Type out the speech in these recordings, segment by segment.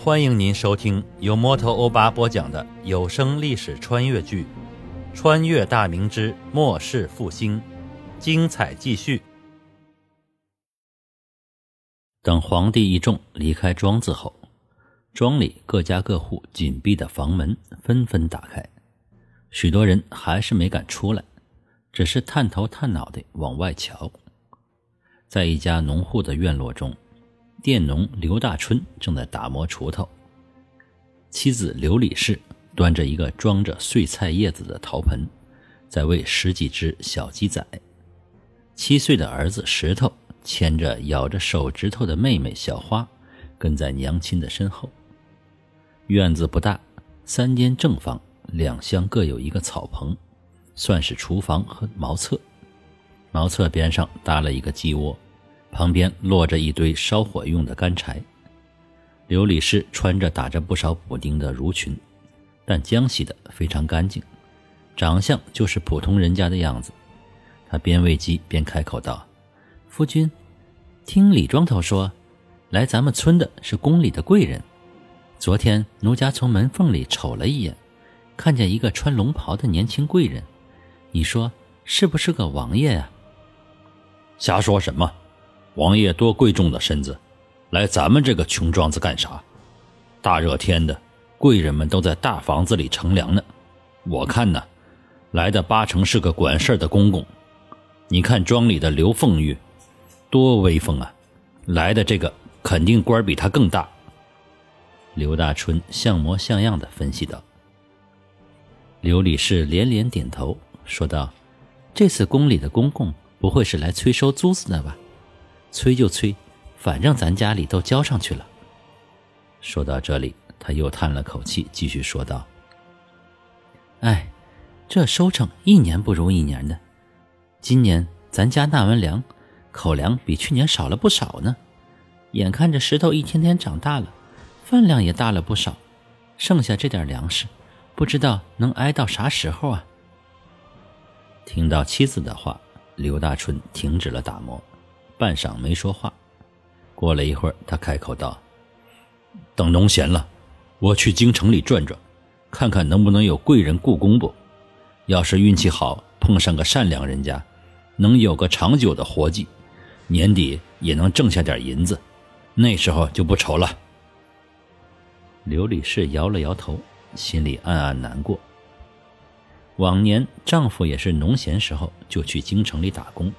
欢迎您收听由摩托欧巴播讲的有声历史穿越剧《穿越大明之末世复兴》，精彩继续。等皇帝一众离开庄子后，庄里各家各户紧闭的房门纷纷打开，许多人还是没敢出来，只是探头探脑的往外瞧。在一家农户的院落中。佃农刘大春正在打磨锄头，妻子刘李氏端着一个装着碎菜叶子的陶盆，在喂十几只小鸡仔。七岁的儿子石头牵着咬着手指头的妹妹小花，跟在娘亲的身后。院子不大，三间正房，两厢各有一个草棚，算是厨房和茅厕。茅厕边上搭了一个鸡窝。旁边落着一堆烧火用的干柴。刘李氏穿着打着不少补丁的襦裙，但浆洗的非常干净，长相就是普通人家的样子。他边喂鸡边开口道：“夫君，听李庄头说，来咱们村的是宫里的贵人。昨天奴家从门缝里瞅了一眼，看见一个穿龙袍的年轻贵人。你说是不是个王爷呀？”瞎说什么！王爷多贵重的身子，来咱们这个穷庄子干啥？大热天的，贵人们都在大房子里乘凉呢。我看呢，来的八成是个管事的公公。你看庄里的刘凤玉，多威风啊！来的这个肯定官比他更大。刘大春像模像样的分析道。刘李氏连连点头，说道：“这次宫里的公公不会是来催收租子的吧？”催就催，反正咱家里都交上去了。说到这里，他又叹了口气，继续说道：“哎，这收成一年不如一年的。今年咱家纳完粮，口粮比去年少了不少呢。眼看着石头一天天长大了，饭量也大了不少，剩下这点粮食，不知道能挨到啥时候啊。”听到妻子的话，刘大春停止了打磨。半晌没说话，过了一会儿，他开口道：“等农闲了，我去京城里转转，看看能不能有贵人雇工不？要是运气好，碰上个善良人家，能有个长久的活计，年底也能挣下点银子，那时候就不愁了。”刘李氏摇了摇头，心里暗暗难过。往年丈夫也是农闲时候就去京城里打工，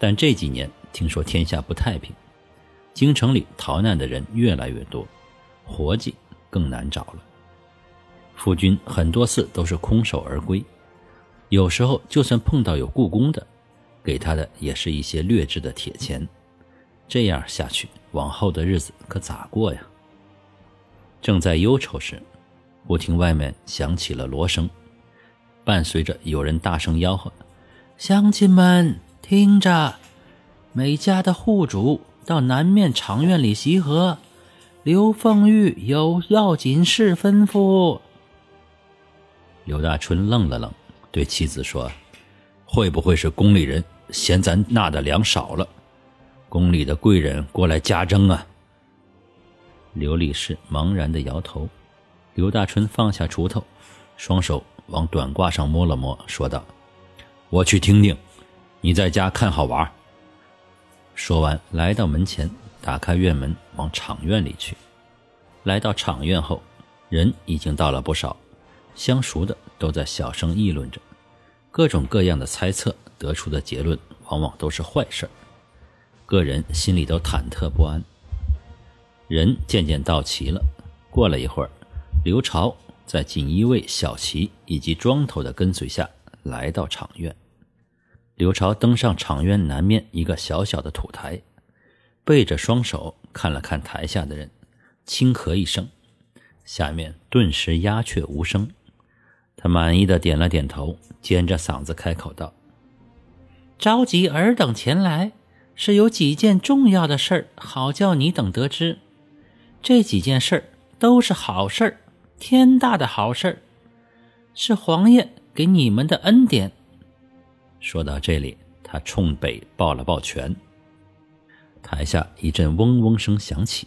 但这几年。听说天下不太平，京城里逃难的人越来越多，活计更难找了。夫君很多次都是空手而归，有时候就算碰到有故宫的，给他的也是一些劣质的铁钱。这样下去，往后的日子可咋过呀？正在忧愁时，忽听外面响起了锣声，伴随着有人大声吆喝：“乡亲们，听着！”每家的户主到南面长院里集合，刘凤玉有要紧事吩咐。刘大春愣了愣，对妻子说：“会不会是宫里人嫌咱纳的粮少了，宫里的贵人过来加征啊？”刘李氏茫然的摇头。刘大春放下锄头，双手往短褂上摸了摸，说道：“我去听听，你在家看好玩。”说完，来到门前，打开院门，往场院里去。来到场院后，人已经到了不少，相熟的都在小声议论着，各种各样的猜测，得出的结论往往都是坏事儿。个人心里都忐忑不安。人渐渐到齐了，过了一会儿，刘朝在锦衣卫小齐以及庄头的跟随下来到场院。刘朝登上场院南面一个小小的土台，背着双手看了看台下的人，轻咳一声，下面顿时鸦雀无声。他满意的点了点头，尖着嗓子开口道：“召集尔等前来，是有几件重要的事儿，好叫你等得知。这几件事儿都是好事儿，天大的好事儿，是皇爷给你们的恩典。”说到这里，他冲北抱了抱拳。台下一阵嗡嗡声响起，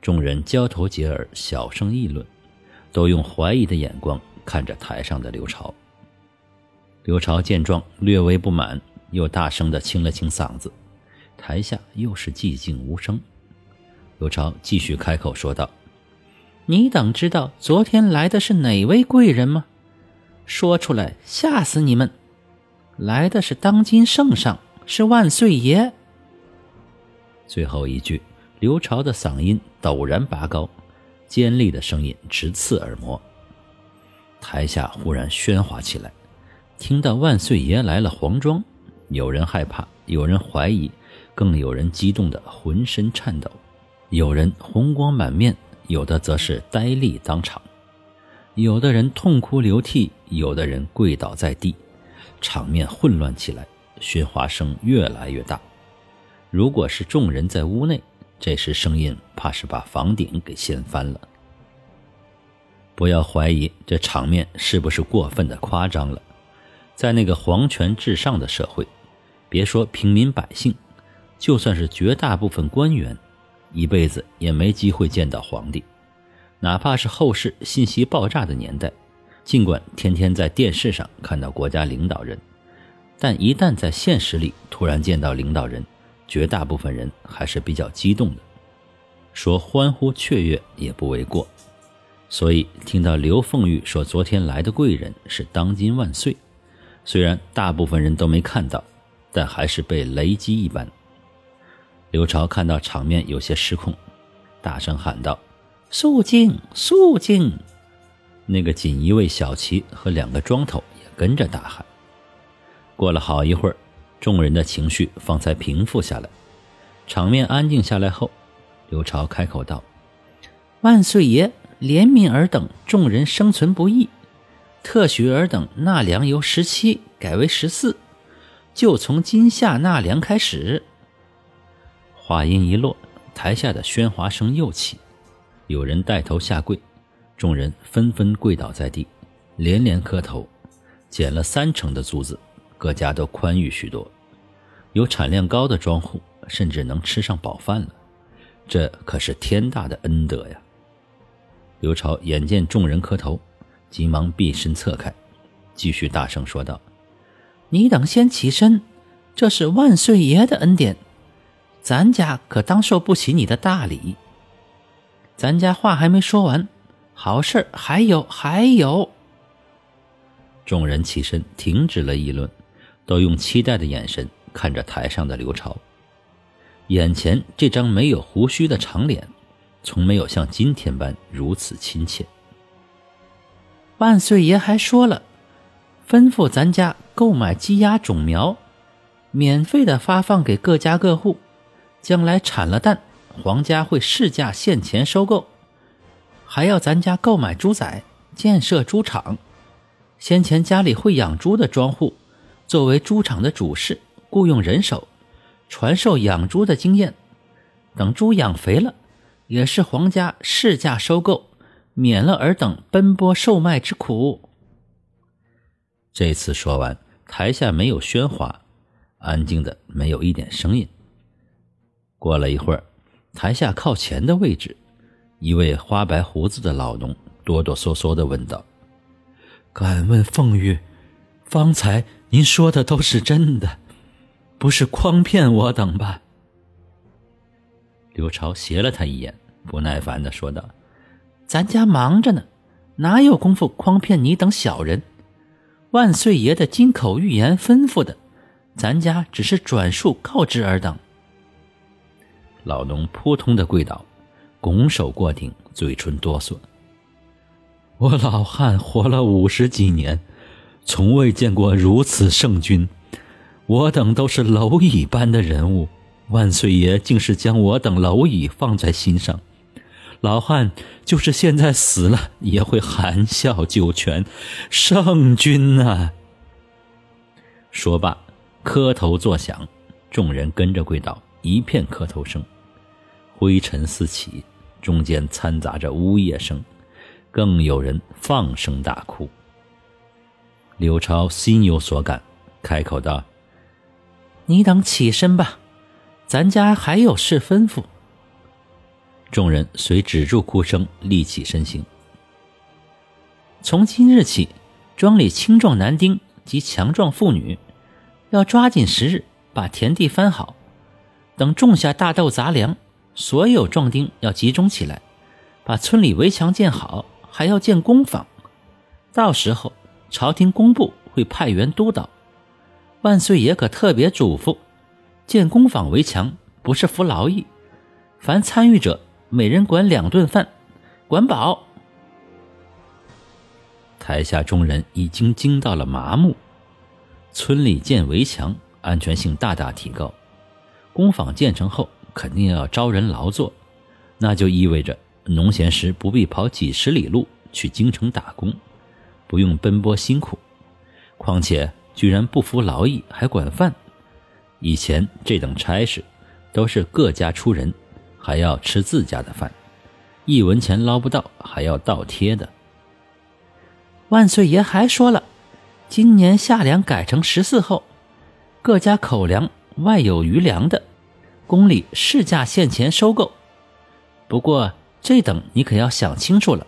众人交头接耳，小声议论，都用怀疑的眼光看着台上的刘朝。刘朝见状，略微不满，又大声的清了清嗓子。台下又是寂静无声。刘朝继续开口说道：“你等知道昨天来的是哪位贵人吗？说出来吓死你们！来的是当今圣上，是万岁爷。”最后一句，刘朝的嗓音陡然拔高，尖利的声音直刺耳膜。台下忽然喧哗起来。听到万岁爷来了黄庄，有人害怕，有人怀疑，更有人激动的浑身颤抖，有人红光满面，有的则是呆立当场，有的人痛哭流涕，有的人跪倒在地，场面混乱起来，喧哗声越来越大。如果是众人在屋内，这时声音怕是把房顶给掀翻了。不要怀疑这场面是不是过分的夸张了。在那个皇权至上的社会，别说平民百姓，就算是绝大部分官员，一辈子也没机会见到皇帝。哪怕是后世信息爆炸的年代，尽管天天在电视上看到国家领导人，但一旦在现实里突然见到领导人，绝大部分人还是比较激动的，说欢呼雀跃也不为过。所以听到刘凤玉说昨天来的贵人是当今万岁。虽然大部分人都没看到，但还是被雷击一般。刘朝看到场面有些失控，大声喊道：“肃静，肃静！”那个锦衣卫小旗和两个庄头也跟着大喊。过了好一会儿，众人的情绪方才平复下来，场面安静下来后，刘朝开口道：“万岁爷怜悯尔等众人生存不易。”特许尔等纳粮由十七改为十四，就从今夏纳粮开始。话音一落，台下的喧哗声又起，有人带头下跪，众人纷纷跪倒在地，连连磕头。减了三成的租子，各家都宽裕许多。有产量高的庄户，甚至能吃上饱饭了。这可是天大的恩德呀！刘朝眼见众人磕头。急忙避身侧开，继续大声说道：“你等先起身，这是万岁爷的恩典，咱家可当受不起你的大礼。咱家话还没说完，好事还有还有。”众人起身，停止了议论，都用期待的眼神看着台上的刘朝。眼前这张没有胡须的长脸，从没有像今天般如此亲切。万岁爷还说了，吩咐咱家购买鸡鸭种苗，免费的发放给各家各户。将来产了蛋，皇家会市价现钱收购。还要咱家购买猪仔，建设猪场。先前家里会养猪的庄户，作为猪场的主事，雇佣人手，传授养猪的经验。等猪养肥了，也是皇家市价收购。免了尔等奔波售卖之苦。这次说完，台下没有喧哗，安静的没有一点声音。过了一会儿，台下靠前的位置，一位花白胡子的老农哆哆嗦嗦的问道：“敢问凤玉，方才您说的都是真的，不是诓骗我等吧？”刘朝斜了他一眼，不耐烦的说道。咱家忙着呢，哪有功夫诓骗你等小人？万岁爷的金口玉言吩咐的，咱家只是转述告知尔等。老农扑通的跪倒，拱手过顶，嘴唇哆嗦。我老汉活了五十几年，从未见过如此圣君。我等都是蝼蚁般的人物，万岁爷竟是将我等蝼蚁放在心上。老汉就是现在死了，也会含笑九泉。圣君呐！说罢，磕头作响，众人跟着跪倒，一片磕头声，灰尘四起，中间掺杂着呜咽声，更有人放声大哭。刘超心有所感，开口道：“你等起身吧，咱家还有事吩咐。”众人遂止住哭声，立起身形。从今日起，庄里青壮男丁及强壮妇女，要抓紧时日把田地翻好。等种下大豆杂粮，所有壮丁要集中起来，把村里围墙建好，还要建工坊。到时候，朝廷工部会派员督导。万岁爷可特别嘱咐：建工坊围墙不是服劳役，凡参与者每人管两顿饭，管饱。台下众人已经惊到了麻木。村里建围墙，安全性大大提高。工坊建成后，肯定要招人劳作，那就意味着农闲时不必跑几十里路去京城打工，不用奔波辛苦。况且居然不服劳役，还管饭。以前这等差事都是各家出人，还要吃自家的饭，一文钱捞不到，还要倒贴的。万岁爷还说了，今年夏粮改成十四后，各家口粮外有余粮的，宫里市价现钱收购。不过这等你可要想清楚了，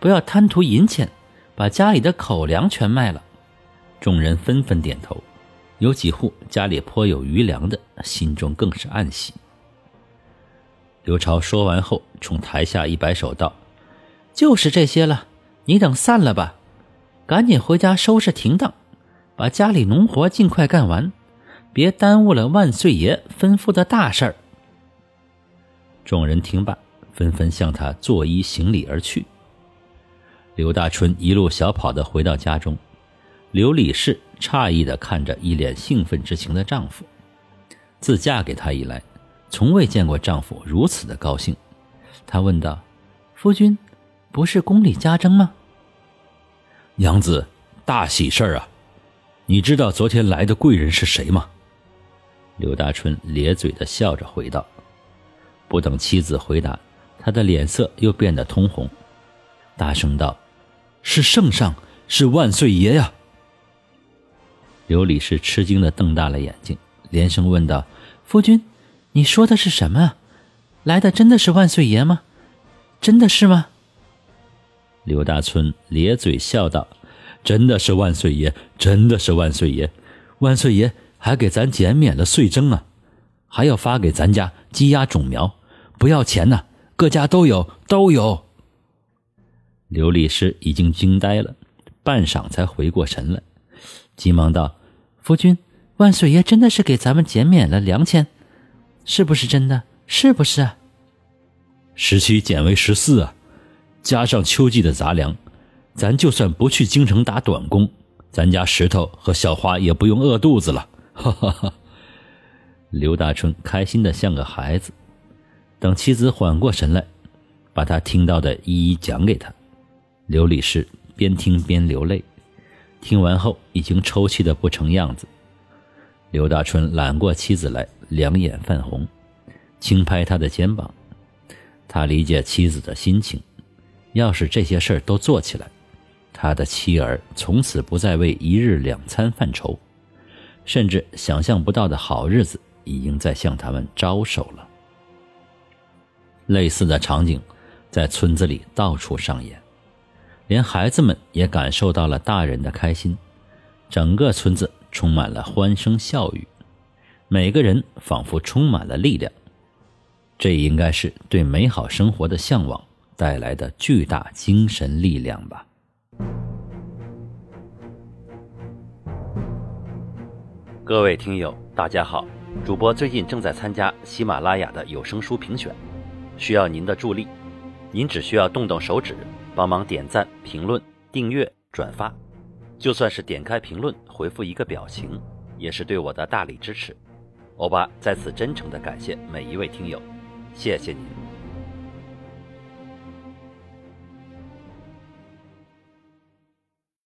不要贪图银钱，把家里的口粮全卖了。众人纷纷点头，有几户家里颇有余粮的，心中更是暗喜。刘超说完后，冲台下一摆手道：“就是这些了，你等散了吧。”赶紧回家收拾停当，把家里农活尽快干完，别耽误了万岁爷吩咐的大事儿。众人听罢，纷纷向他作揖行礼而去。刘大春一路小跑的回到家中，刘李氏诧异的看着一脸兴奋之情的丈夫。自嫁给他以来，从未见过丈夫如此的高兴。她问道：“夫君，不是宫里家珍吗？”娘子，大喜事儿啊！你知道昨天来的贵人是谁吗？刘大春咧嘴的笑着回道。不等妻子回答，他的脸色又变得通红，大声道：“是圣上，是万岁爷呀！”刘李氏吃惊的瞪大了眼睛，连声问道：“夫君，你说的是什么？来的真的是万岁爷吗？真的是吗？”刘大春咧嘴笑道：“真的是万岁爷，真的是万岁爷，万岁爷还给咱减免了税征啊，还要发给咱家鸡鸭种苗，不要钱呢，各家都有，都有。”刘律师已经惊呆了，半晌才回过神来，急忙道：“夫君，万岁爷真的是给咱们减免了粮钱，是不是真的？是不是啊？”十七减为十四啊。加上秋季的杂粮，咱就算不去京城打短工，咱家石头和小花也不用饿肚子了。哈哈哈！刘大春开心的像个孩子。等妻子缓过神来，把他听到的一一讲给他。刘理事边听边流泪，听完后已经抽泣的不成样子。刘大春揽过妻子来，两眼泛红，轻拍他的肩膀。他理解妻子的心情。要是这些事儿都做起来，他的妻儿从此不再为一日两餐犯愁，甚至想象不到的好日子已经在向他们招手了。类似的场景在村子里到处上演，连孩子们也感受到了大人的开心，整个村子充满了欢声笑语，每个人仿佛充满了力量。这应该是对美好生活的向往。带来的巨大精神力量吧。各位听友，大家好，主播最近正在参加喜马拉雅的有声书评选，需要您的助力。您只需要动动手指，帮忙点赞、评论、订阅、转发，就算是点开评论回复一个表情，也是对我的大力支持。欧巴在此真诚的感谢每一位听友，谢谢您。